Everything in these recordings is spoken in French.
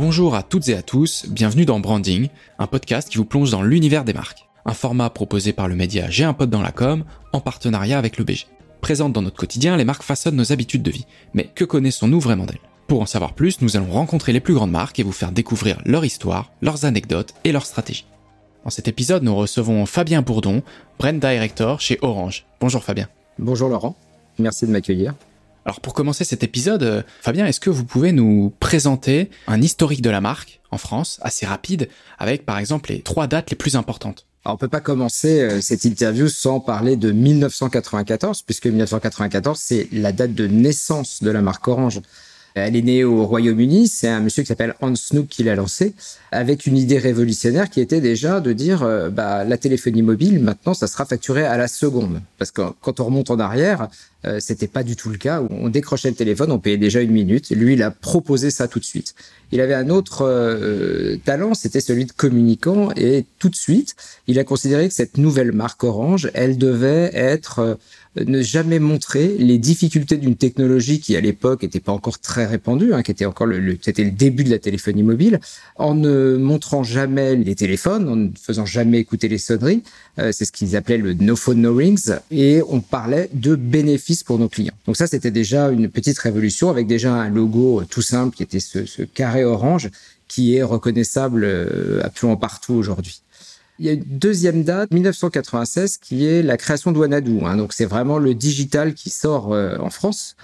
Bonjour à toutes et à tous, bienvenue dans Branding, un podcast qui vous plonge dans l'univers des marques. Un format proposé par le média J'ai un pote dans la com, en partenariat avec le. Présentes dans notre quotidien, les marques façonnent nos habitudes de vie. Mais que connaissons-nous vraiment d'elles? Pour en savoir plus, nous allons rencontrer les plus grandes marques et vous faire découvrir leur histoire, leurs anecdotes et leurs stratégies. Dans cet épisode, nous recevons Fabien Bourdon, Brand Director chez Orange. Bonjour Fabien. Bonjour Laurent, merci de m'accueillir. Alors pour commencer cet épisode, euh, Fabien, est-ce que vous pouvez nous présenter un historique de la marque en France, assez rapide, avec par exemple les trois dates les plus importantes? Alors, on peut pas commencer euh, cette interview sans parler de 1994, puisque 1994, c'est la date de naissance de la marque Orange. Elle est née au Royaume-Uni. C'est un monsieur qui s'appelle Hans Snook qui l'a lancé avec une idée révolutionnaire qui était déjà de dire euh, bah, la téléphonie mobile, maintenant, ça sera facturé à la seconde. Parce que quand on remonte en arrière, euh, c'était pas du tout le cas. On décrochait le téléphone, on payait déjà une minute. Lui, il a proposé ça tout de suite. Il avait un autre euh, talent, c'était celui de communicant. Et tout de suite, il a considéré que cette nouvelle marque Orange, elle devait être ne jamais montrer les difficultés d'une technologie qui à l'époque n'était pas encore très répandue, hein, qui était encore le, c'était le début de la téléphonie mobile, en ne montrant jamais les téléphones, en ne faisant jamais écouter les sonneries. Euh, c'est ce qu'ils appelaient le no phone no rings, et on parlait de bénéfices pour nos clients. Donc ça, c'était déjà une petite révolution avec déjà un logo tout simple qui était ce, carré orange qui est reconnaissable euh, absolument partout aujourd'hui. Il y a une deuxième date, 1996, qui est la création de Wanadoo. Hein. donc c'est vraiment le digital qui sort euh, en France.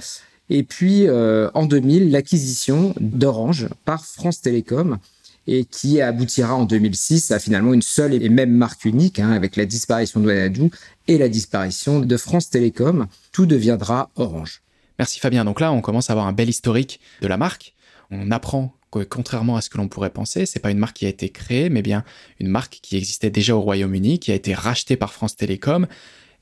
Et puis euh, en 2000, l'acquisition d'Orange par France Télécom et qui aboutira en 2006 à finalement une seule et même marque unique, hein, avec la disparition de Wanadoo et la disparition de France Télécom. Tout deviendra Orange. Merci Fabien. Donc là, on commence à avoir un bel historique de la marque. On apprend contrairement à ce que l'on pourrait penser, c'est pas une marque qui a été créée, mais bien une marque qui existait déjà au Royaume-Uni, qui a été rachetée par France Télécom,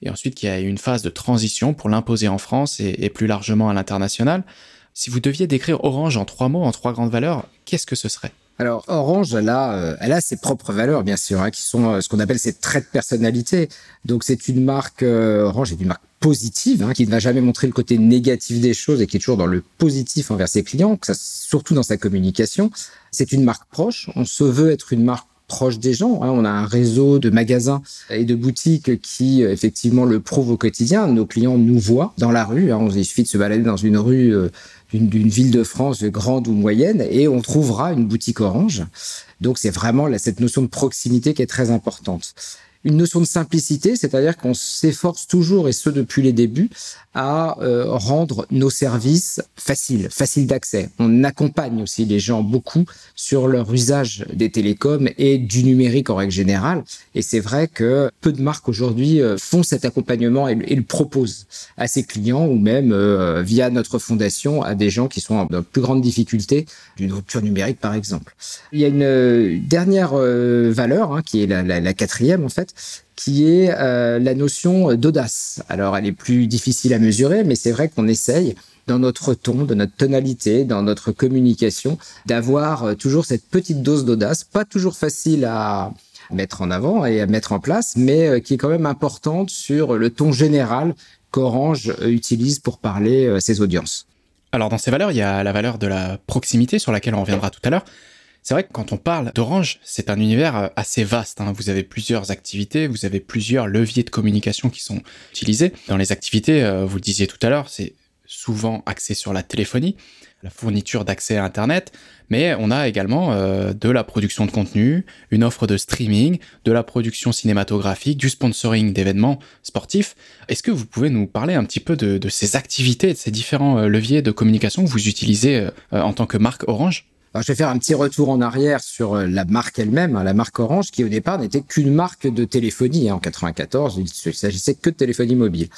et ensuite qui a eu une phase de transition pour l'imposer en France et, plus largement à l'international. Si vous deviez décrire Orange en trois mots, en trois grandes valeurs, qu'est-ce que ce serait? Alors Orange, elle a, euh, elle a ses propres valeurs bien sûr, hein, qui sont euh, ce qu'on appelle ses traits de personnalité. Donc c'est une marque euh, Orange est une marque positive, hein, qui ne va jamais montrer le côté négatif des choses et qui est toujours dans le positif envers ses clients, ça, surtout dans sa communication. C'est une marque proche. On se veut être une marque proche des gens. Hein. On a un réseau de magasins et de boutiques qui effectivement le prouvent au quotidien. Nos clients nous voient dans la rue. Hein. Il suffit de se balader dans une rue euh, d'une ville de France grande ou moyenne et on trouvera une boutique Orange. Donc c'est vraiment cette notion de proximité qui est très importante une notion de simplicité, c'est-à-dire qu'on s'efforce toujours, et ce depuis les débuts, à euh, rendre nos services faciles, faciles d'accès. On accompagne aussi les gens beaucoup sur leur usage des télécoms et du numérique en règle générale. Et c'est vrai que peu de marques aujourd'hui euh, font cet accompagnement et, le proposent à ses clients ou même euh, via notre fondation à des gens qui sont dans plus grande difficulté d'une rupture numérique par exemple. Il y a une dernière valeur hein, qui est la quatrième en fait, qui est euh, la notion d'audace. Alors, elle est plus difficile à mesurer, mais c'est vrai qu'on essaye dans notre ton, de notre tonalité, dans notre communication, d'avoir euh, toujours cette petite dose d'audace, pas toujours facile à mettre en avant et à mettre en place, mais euh, qui est quand même importante sur le ton général qu'Orange utilise pour parler à ses audiences. Alors dans ces valeurs, il y a la valeur de la proximité sur laquelle on reviendra tout à l'heure. C'est vrai que quand on parle d'Orange, c'est un univers euh, assez vaste. Hein. Vous avez plusieurs activités, vous avez plusieurs leviers de communication qui sont utilisés. Dans les activités, euh, vous le disiez tout à l'heure, c'est souvent axé sur la téléphonie, la fourniture d'accès à Internet, mais on a également euh, de la production de contenu, une offre de streaming, de la production cinématographique, du sponsoring d'événements sportifs. Est-ce que vous pouvez nous parler un petit peu de, de ces activités, de ces différents leviers de communication que vous utilisez en tant que marque Orange? Je vais faire un petit retour en arrière sur euh, la marque elle-même, hein, la marque Orange, qui au départ n'était qu'une marque de téléphonie. Hein, en 94, il s'agissait que de téléphonie mobile.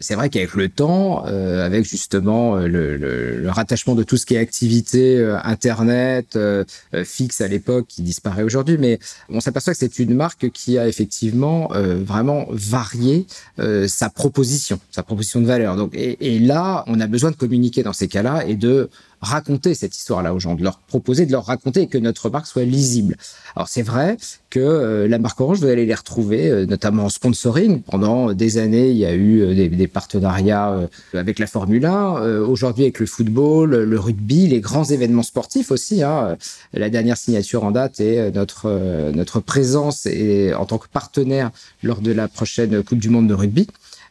C'est vrai qu'avec le temps, euh, avec justement euh, le, le, le, rattachement de tout ce qui est activité euh, internet euh, fixe à l'époque qui disparaît aujourd'hui, mais on s'aperçoit que c'est une marque qui a effectivement vraiment varié sa proposition, sa proposition de valeur. Donc et, et, là, on a besoin de communiquer dans ces cas-là et de raconter cette histoire-là aux gens, de leur proposer de leur raconter et que notre marque soit lisible. Alors c'est vrai que euh, la marque Orange, vous allez les retrouver, euh, notamment en sponsoring. Pendant des années, il y a eu euh, des, des, partenariats avec la Formule 1, aujourd'hui avec le football, le rugby, les grands événements sportifs aussi. Hein. La dernière signature en date est notre notre présence et en tant que partenaire lors de la prochaine Coupe du Monde de rugby.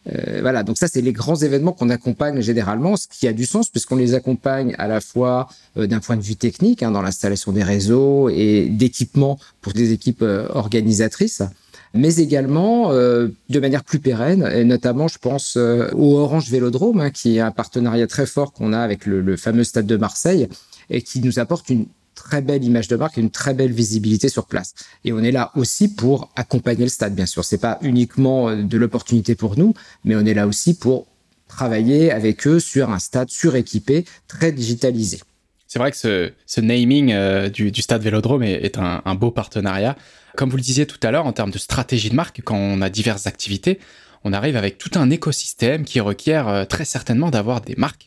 Euh, voilà, donc ça, c'est les grands événements qu'on accompagne généralement, ce qui a du sens puisqu'on les accompagne à la fois euh, d'un point de vue technique, hein, dans l'installation des réseaux et d'équipements pour des équipes euh, organisatrices, mais également de manière plus pérenne, et notamment, je pense, au Orange Vélodrome, hein, qui est un partenariat très fort qu'on a avec le, le fameux stade de Marseille et qui nous apporte une très belle image de marque et une très belle visibilité sur place. Et on est là aussi pour accompagner le stade, bien sûr. C'est pas uniquement euh, de l'opportunité pour nous, mais on est là aussi pour travailler avec eux sur un stade suréquipé, très digitalisé. C'est vrai que ce, naming euh, du, stade Vélodrome est, un, beau partenariat. Comme vous le disiez tout à l'heure, en termes de stratégie de marque, quand on a diverses activités, on arrive avec tout un écosystème qui requiert euh, très certainement d'avoir des marques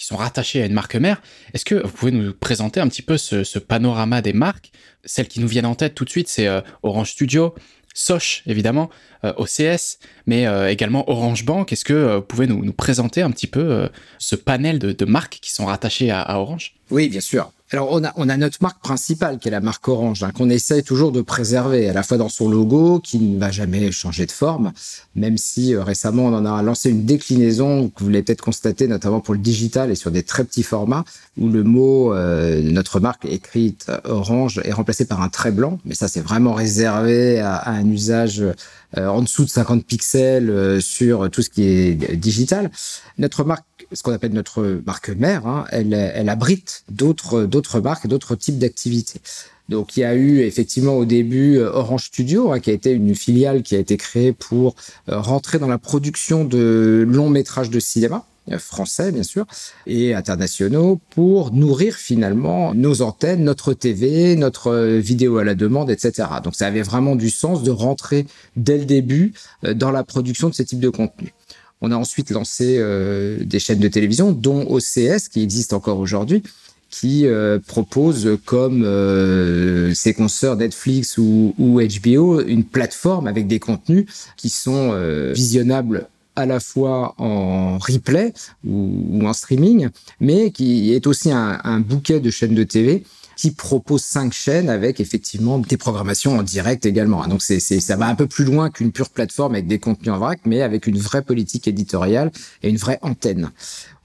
qui sont rattachés à une marque mère. Est-ce que vous pouvez nous présenter un petit peu ce, panorama des marques? Celles qui nous viennent en tête tout de suite, c'est euh, Orange Studio, Soch évidemment, euh, OCS, mais euh, également Orange Bank. Est-ce que vous pouvez nous, présenter un petit peu ce panel de, marques qui sont rattachées à Orange? Oui, bien sûr. Alors on a, on notre marque principale qui est la marque Orange, hein, qu'on essaie toujours de préserver, à la fois dans son logo, qui ne va jamais changer de forme, même si euh, récemment on en a lancé une déclinaison que vous l'avez peut-être constaté, notamment pour le digital et sur des très petits formats, où le mot euh, notre marque écrite Orange est remplacé par un trait blanc, mais ça c'est vraiment réservé à, un usage euh, en dessous de 50 pixels euh, sur tout ce qui est digital. Notre marque, ce qu'on appelle notre marque mère, hein, elle, elle abrite d'autres d'autres marques, d'autres types d'activités. Donc il y a eu effectivement au début euh, Orange Studio, hein, qui a été une filiale qui a été créée pour rentrer dans la production de longs métrages de cinéma français bien sûr et internationaux pour nourrir finalement nos antennes, notre TV, notre vidéo à la demande, etc. Donc ça avait vraiment du sens de rentrer dès le début euh, dans la production de ce type de contenu. On a ensuite lancé euh, des chaînes de télévision, dont OCS, qui existe encore aujourd'hui, qui euh, propose comme euh, ses consoeurs Netflix ou, HBO une plateforme avec des contenus qui sont euh, visionnables à la fois en replay ou, en streaming, mais qui est aussi un, un bouquet de chaînes de TV qui propose cinq chaînes avec effectivement des programmations en direct également. Donc c'est, ça va un peu plus loin qu'une pure plateforme avec des contenus en vrac, mais avec une vraie politique éditoriale et une vraie antenne.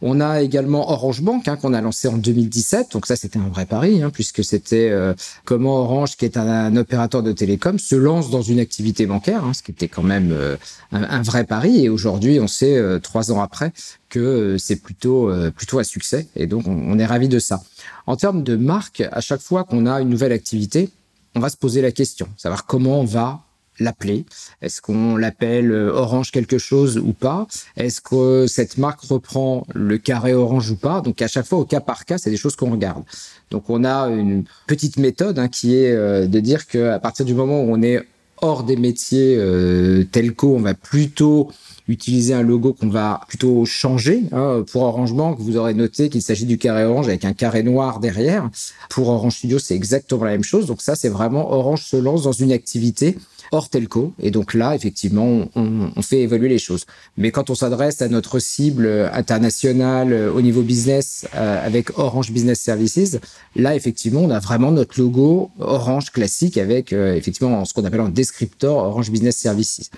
On a également Orange Bank hein, qu'on a lancé en 2017. Donc ça, c'était un vrai pari, hein, puisque c'était euh, comment Orange, qui est un, opérateur de télécom, se lance dans une activité bancaire, hein, ce qui était quand même euh, un, un, vrai pari. Et aujourd'hui, on sait euh, trois ans après que euh, c'est plutôt euh, plutôt un succès. Et donc, on, on est ravi de ça. En termes de marque, à chaque fois qu'on a une nouvelle activité, on va se poser la question, savoir comment on va l'appeler. Est-ce qu'on l'appelle euh, Orange quelque chose ou pas? Est-ce que cette marque reprend le carré Orange ou pas? Donc à chaque fois, au cas par cas, c'est des choses qu'on regarde. Donc on a une petite méthode hein, qui est euh, de dire qu'à partir du moment où on est hors des métiers euh, telco, on va plutôt utiliser un logo qu'on va plutôt changer. Hein. Pour Orange Bank, vous aurez noté qu'il s'agit du carré orange avec un carré noir derrière. Pour Orange Studio, c'est exactement la même chose. Donc ça, c'est vraiment Orange se lance dans une activité hors telco. Et donc là, effectivement, on, on fait évoluer les choses. Mais quand on s'adresse à notre cible internationale euh, au niveau business euh, avec Orange Business Services, là, effectivement, on a vraiment notre logo Orange classique avec euh, effectivement ce qu'on appelle un descriptor Orange Business Services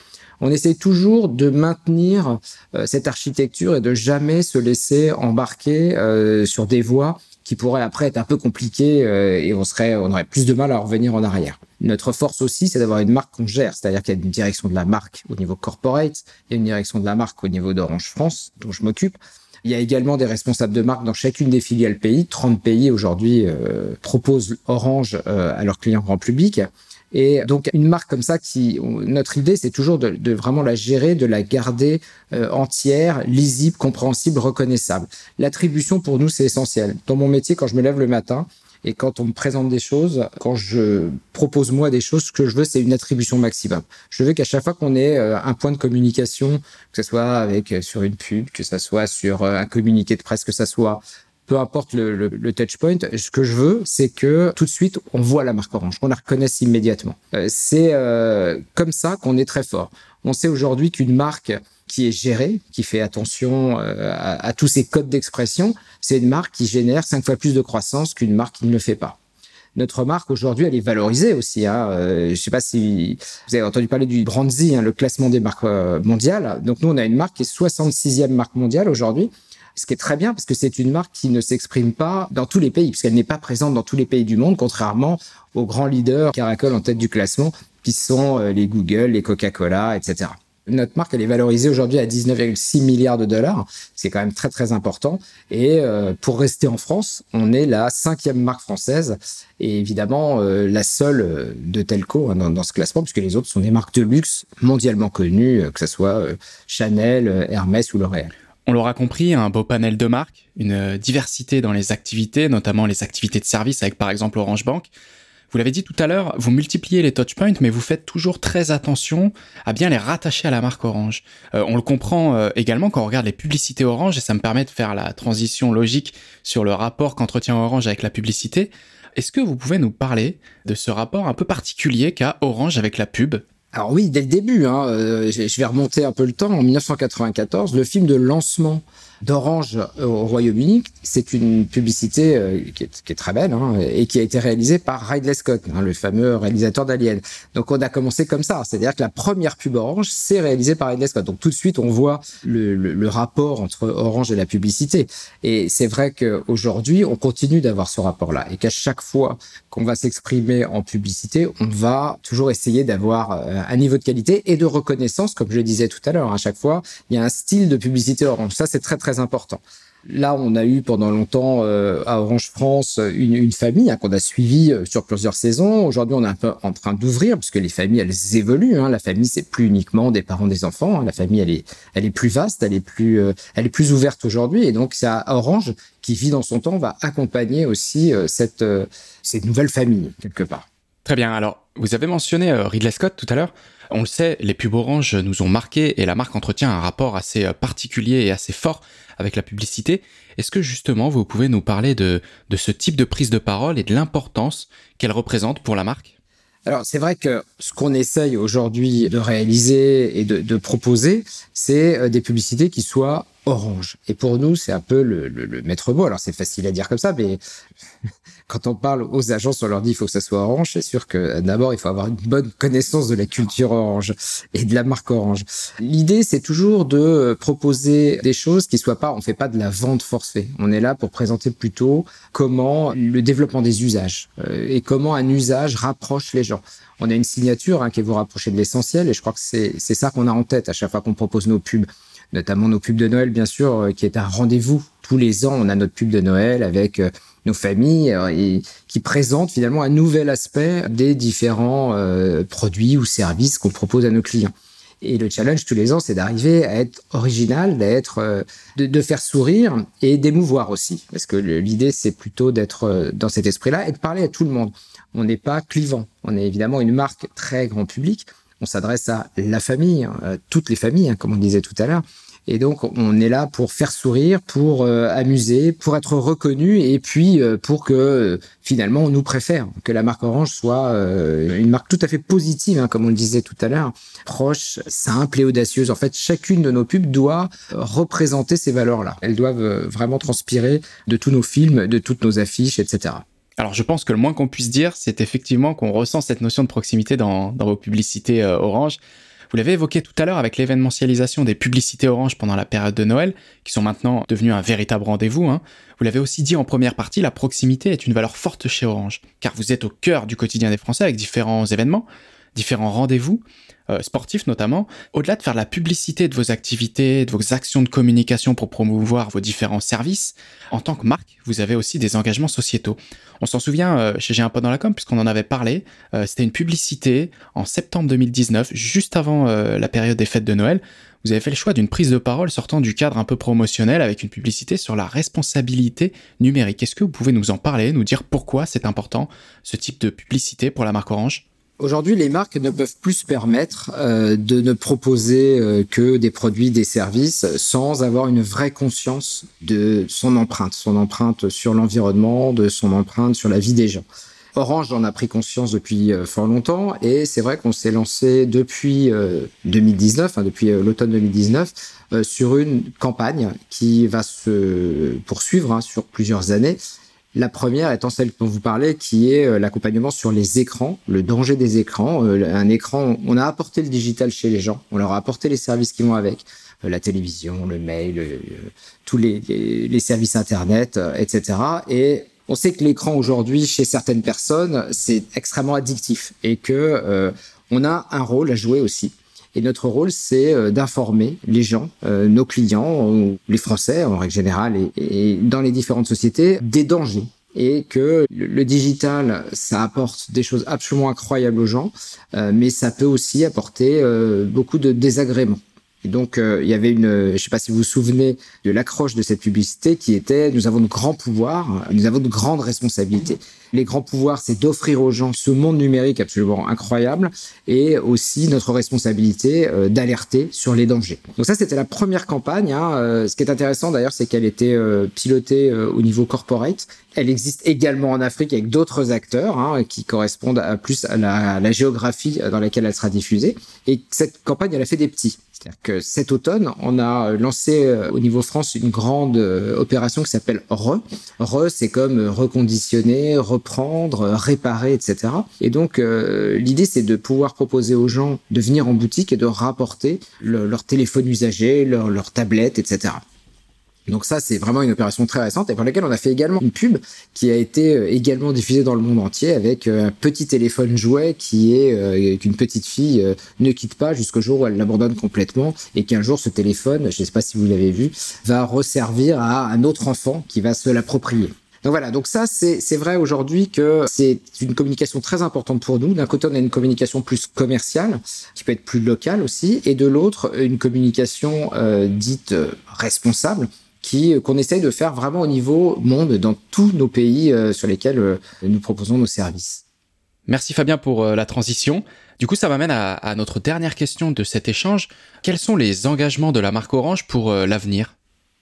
on essaie toujours de maintenir euh, cette architecture et de jamais se laisser embarquer euh, sur des voies qui pourraient après être un peu compliquées euh, et on serait, on aurait plus de mal à revenir en arrière. Notre force aussi, c'est d'avoir une marque qu'on gère, c'est-à-dire qu'il y a une direction de la marque au niveau corporate, il y a une direction de la marque au niveau d'Orange France, dont je m'occupe. Il y a également des responsables de marque dans chacune des filiales pays. 30 pays aujourd'hui euh, proposent Orange euh, à leurs clients grand public. Et donc une marque comme ça, qui notre idée, c'est toujours de, de, vraiment la gérer, de la garder euh, entière, lisible, compréhensible, reconnaissable. L'attribution pour nous, c'est essentiel. Dans mon métier, quand je me lève le matin, et quand on me présente des choses, quand je propose moi des choses, ce que je veux, c'est une attribution maximum. Je veux qu'à chaque fois qu'on ait euh, un point de communication, que ce soit avec euh, sur une pub, que ce soit sur euh, un communiqué de presse, que ce soit peu importe le, le, le touchpoint, ce que je veux, c'est que tout de suite, on voit la marque Orange, qu'on la reconnaisse immédiatement. Euh, c'est euh, comme ça qu'on est très fort. On sait aujourd'hui qu'une marque qui est gérée, qui fait attention euh, à, à, tous ces codes d'expression, c'est une marque qui génère cinq fois plus de croissance qu'une marque qui ne le fait pas notre marque aujourd'hui, elle est valorisée aussi. Hein. Euh, je sais pas si vous avez entendu parler du Brandzy, hein, le classement des marques mondiales. Donc nous, on a une marque qui est 66e marque mondiale aujourd'hui. Ce qui est très bien parce que c'est une marque qui ne s'exprime pas dans tous les pays, puisqu'elle n'est pas présente dans tous les pays du monde, contrairement aux grands leaders racolent en tête du classement, qui sont euh, les Google, les Coca-Cola, etc. Notre marque, elle est valorisée aujourd'hui à 19,6 milliards de dollars. C'est quand même très, très important. Et euh, pour rester en France, on est la cinquième marque française et évidemment euh, la seule euh, de Telco hein, dans, dans, ce classement, puisque les autres sont des marques de luxe mondialement connues, que ce soit Chanel, Hermès ou L'Oréal. On l'aura compris, un beau panel de marques, une diversité dans les activités, notamment les activités de service avec par exemple Orange Bank. Vous l'avez dit tout à l'heure, vous multipliez les touchpoints, mais vous faites toujours très attention à bien les rattacher à la marque Orange. Euh, on le comprend euh, également quand on regarde les publicités Orange, et ça me permet de faire la transition logique sur le rapport qu'entretient Orange avec la publicité. Est-ce que vous pouvez nous parler de ce rapport un peu particulier qu'a Orange avec la pub? Alors oui, dès le début, hein, euh, je vais remonter un peu le temps. En 1994, le film de lancement d'Orange au Royaume-Uni. C'est une publicité euh, qui, est, qui, est, très belle hein, et qui a été réalisée par Ridley Scott, hein, le fameux réalisateur d'Alien. Donc on a commencé comme ça, c'est-à-dire que la première pub Orange, c'est réalisée par Ridley Scott. Donc tout de suite, on voit le, le, le rapport entre Orange et la publicité. Et c'est vrai qu'aujourd'hui, on continue d'avoir ce rapport-là et qu'à chaque fois qu'on va s'exprimer en publicité, on va toujours essayer d'avoir euh, un niveau de qualité et de reconnaissance, comme je le disais tout à l'heure. À chaque fois, il y a un style de publicité Orange. Ça, c'est très, très très important. Là, on a eu pendant longtemps euh, à Orange France une, famille hein, qu'on a suivie euh, sur plusieurs saisons. Aujourd'hui, on est un peu en train d'ouvrir puisque les familles elles évoluent. Hein. La famille, c'est plus uniquement des parents des enfants. Hein. La famille, elle est, elle est plus vaste, elle est plus, euh, elle est plus ouverte aujourd'hui. Et donc, c'est Orange qui vit dans son temps va accompagner aussi cette, cette nouvelle famille quelque part. Très bien. Alors, vous avez mentionné Ridley Scott tout à l'heure. On le sait, les pubs Orange nous ont marqué et la marque entretient un rapport assez particulier et assez fort avec la publicité. Est-ce que justement vous pouvez nous parler de, ce type de prise de parole et de l'importance qu'elle représente pour la marque? Alors c'est vrai que ce qu'on essaye aujourd'hui de réaliser et de, de proposer, c'est euh, des publicités qui soient orange. Et pour nous, c'est un peu le, le, le maître mot. Alors c'est facile à dire comme ça, mais quand on parle aux agences, on leur dit il faut que ça soit orange. C'est sûr que d'abord, il faut avoir une bonne connaissance de la culture orange et de la marque orange. L'idée, c'est toujours de proposer des choses qui soient pas, on fait pas de la vente forcée. On est là pour présenter plutôt comment le développement des usages euh, et comment un usage rapproche les gens on a une signature hein, qui est vous rapprocher de l'essentiel et je crois que c'est ça qu'on a en tête à chaque fois qu'on propose nos pubs notamment nos pubs de Noël, bien sûr, euh, qui est un rendez-vous. Tous les ans, on a notre pub de Noël avec euh, nos familles euh, et qui présente finalement un nouvel aspect des différents produits ou services qu'on propose à nos clients. Et le challenge tous les ans, c'est d'arriver à être original, d'être, de, de, faire sourire et d'émouvoir aussi. Parce que l'idée, c'est plutôt d'être dans cet esprit-là et de parler à tout le monde. On n'est pas clivant. On est évidemment une marque très grand public, on s'adresse à la famille, à hein, toutes les familles, hein, comme on disait tout à l'heure. Et donc, on est là pour faire sourire, pour euh, amuser, pour être reconnu, et puis euh, pour que euh, finalement on nous préfère, que la marque Orange soit une marque tout à fait positive, hein, comme on le disait tout à l'heure, proche, simple et audacieuse. En fait, chacune de nos pubs doit représenter ces valeurs-là. Elles doivent vraiment transpirer de tous nos films, de toutes nos affiches, etc. Alors je pense que le moins qu'on puisse dire, c'est effectivement qu'on ressent cette notion de proximité dans, vos publicités Orange. Vous l'avez évoqué tout à l'heure avec l'événementialisation des publicités Orange pendant la période de Noël, qui sont maintenant devenues un véritable rendez-vous. Hein. Vous l'avez aussi dit en première partie, la proximité est une valeur forte chez Orange, car vous êtes au cœur du quotidien des Français avec différents événements, différents rendez-vous, euh, sportifs notamment, au-delà de faire la publicité de vos activités, de vos actions de communication pour promouvoir vos différents services, en tant que marque, vous avez aussi des engagements sociétaux. On s'en souvient euh, chez J'ai un dans la com, puisqu'on en avait parlé, euh, c'était une publicité en septembre 2019, juste avant la période des fêtes de Noël. Vous avez fait le choix d'une prise de parole sortant du cadre un peu promotionnel avec une publicité sur la responsabilité numérique. Est-ce que vous pouvez nous en parler, nous dire pourquoi c'est important ce type de publicité pour la marque Orange? Aujourd'hui, les marques ne peuvent plus se permettre euh, de ne proposer euh, que des produits, des services, sans avoir une vraie conscience de son empreinte, son empreinte sur l'environnement, de son empreinte sur la vie des gens. Orange en a pris conscience depuis euh, fort longtemps et c'est vrai qu'on s'est lancé depuis 2019, hein, depuis l'automne 2019, sur une campagne qui va se poursuivre hein, sur plusieurs années la première étant celle dont vous parlez, qui est euh, l'accompagnement sur les écrans, le danger des écrans. Euh, un écran, on a apporté le digital chez les gens, on leur a apporté les services qui vont avec, euh, la télévision, le mail, tous les, services internet, etc. Et on sait que l'écran aujourd'hui, chez certaines personnes, c'est extrêmement addictif et que on a un rôle à jouer aussi. Et notre rôle, c'est euh, d'informer les gens, euh, nos clients, les Français en règle générale, et, dans les différentes sociétés, des dangers et que le digital, ça apporte des choses absolument incroyables aux gens, euh, mais ça peut aussi apporter beaucoup de désagréments. Et donc, il y avait une, je ne sais pas si vous vous souvenez de l'accroche de cette publicité qui était, nous avons de grands pouvoirs, nous avons de grandes responsabilités. Les grands pouvoirs, c'est d'offrir aux gens ce monde numérique absolument incroyable et aussi notre responsabilité euh, d'alerter sur les dangers. Donc ça, c'était la première campagne. Hein. Euh, ce qui est intéressant d'ailleurs, c'est qu'elle était euh, pilotée au niveau corporate. Elle existe également en Afrique avec d'autres acteurs hein, qui correspondent plus à la, géographie dans laquelle elle sera diffusée. Et cette campagne, elle a fait des petits. C'est-à-dire que cet automne, on a lancé au niveau France une grande opération qui s'appelle RE. RE, c'est comme reconditionner, reprendre, réparer, etc. Et donc euh, l'idée c'est de pouvoir proposer aux gens de venir en boutique et de rapporter leur téléphone usagé, leur tablette, etc. Donc ça, c'est vraiment une opération très récente et pour laquelle on a fait également une pub qui a été euh, également diffusée dans le monde entier avec euh, un petit téléphone jouet qui est qu'une petite fille ne quitte pas jusqu'au jour où elle l'abandonne complètement et qu'un jour ce téléphone, je ne sais pas si vous l'avez vu, va resservir à un autre enfant qui va se l'approprier. Donc voilà, donc ça c'est vrai aujourd'hui que c'est une communication très importante pour nous. D'un côté, on a une communication plus commerciale, qui peut être plus locale aussi, et de l'autre, une communication euh, dite euh, responsable, euh, qu'on essaye de faire vraiment au niveau monde dans tous nos pays sur lesquels nous proposons nos services. Merci Fabien pour la transition. Du coup, ça m'amène à, notre dernière question de cet échange. Quels sont les engagements de la marque Orange pour l'avenir?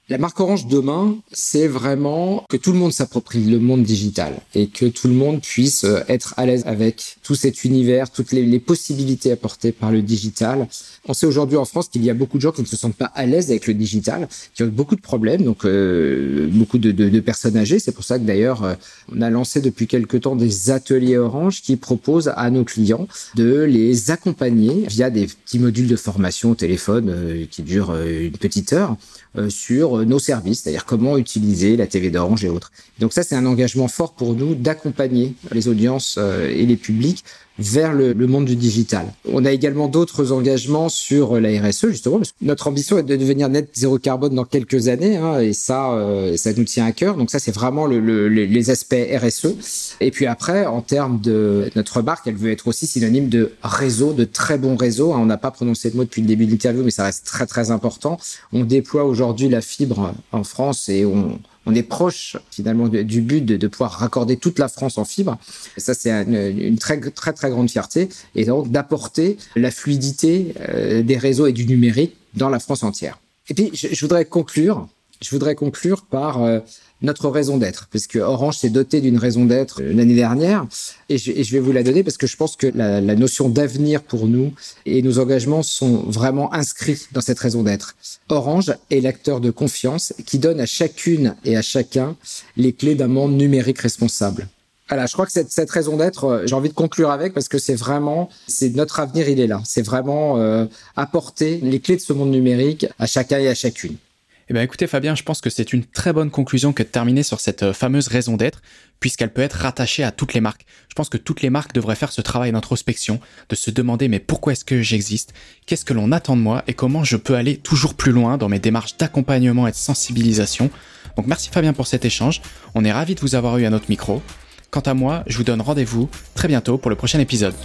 La marque Orange demain, c'est vraiment que tout le monde s'approprie le monde digital et que tout le monde puisse euh, être à l'aise avec tout cet univers, toutes les, possibilités apportées par le digital. On sait aujourd'hui en France qu'il y a beaucoup de gens qui ne se sentent pas à l'aise avec le digital, qui ont beaucoup de problèmes, donc euh, beaucoup de, de, de, personnes âgées. C'est pour ça que d'ailleurs, euh, on a lancé depuis quelque temps des ateliers Orange qui proposent à nos clients de les accompagner via des petits modules de formation au téléphone qui durent une petite heure euh, sur euh, nos services, c'est-à-dire comment utiliser la TV d'Orange et autres. Donc ça, c'est un engagement fort pour nous d'accompagner les audiences euh, et les publics vers le, monde du digital. On a également d'autres engagements sur la RSE justement notre ambition est de devenir net zéro carbone dans quelques années hein, et ça euh, ça nous tient à cœur. Donc ça c'est vraiment le, les aspects RSE. Et puis après en termes de notre marque, elle veut être aussi synonyme de réseau, de très bon réseau. Hein, on n'a pas prononcé le mot depuis le début de l'interview mais ça reste très très important. On déploie aujourd'hui la fibre en France et on on est proche finalement du but de, pouvoir raccorder toute la France en fibre. ça, c'est une, très très très grande fierté et donc d'apporter la fluidité euh, des réseaux et du numérique dans la France entière. Et puis, je, voudrais conclure. Je voudrais conclure par euh, notre raison d'être, parce que Orange s'est doté d'une raison d'être euh, l'année dernière, et je, vais vous la donner parce que je pense que la, notion d'avenir pour nous et nos engagements sont vraiment inscrits dans cette raison d'être. Orange est l'acteur de confiance qui donne à chacune et à chacun les clés d'un monde numérique responsable. Voilà, je crois que cette, cette raison d'être, euh, j'ai envie de conclure avec parce que c'est vraiment, c'est notre avenir, il est là. C'est vraiment euh, apporter les clés de ce monde numérique à chacun et à chacune. Eh bien écoutez Fabien, je pense que c'est une très bonne conclusion que de terminer sur cette euh, fameuse raison d'être, puisqu'elle peut être rattachée à toutes les marques. Je pense que toutes les marques devraient faire ce travail d'introspection, de se demander mais pourquoi est-ce que j'existe, qu'est-ce que l'on attend de moi? Et comment je peux aller toujours plus loin dans mes démarches d'accompagnement et de sensibilisation? Donc merci Fabien pour cet échange, on est ravis de vous avoir eu à notre micro. Quant à moi, je vous donne rendez-vous très bientôt pour le prochain épisode.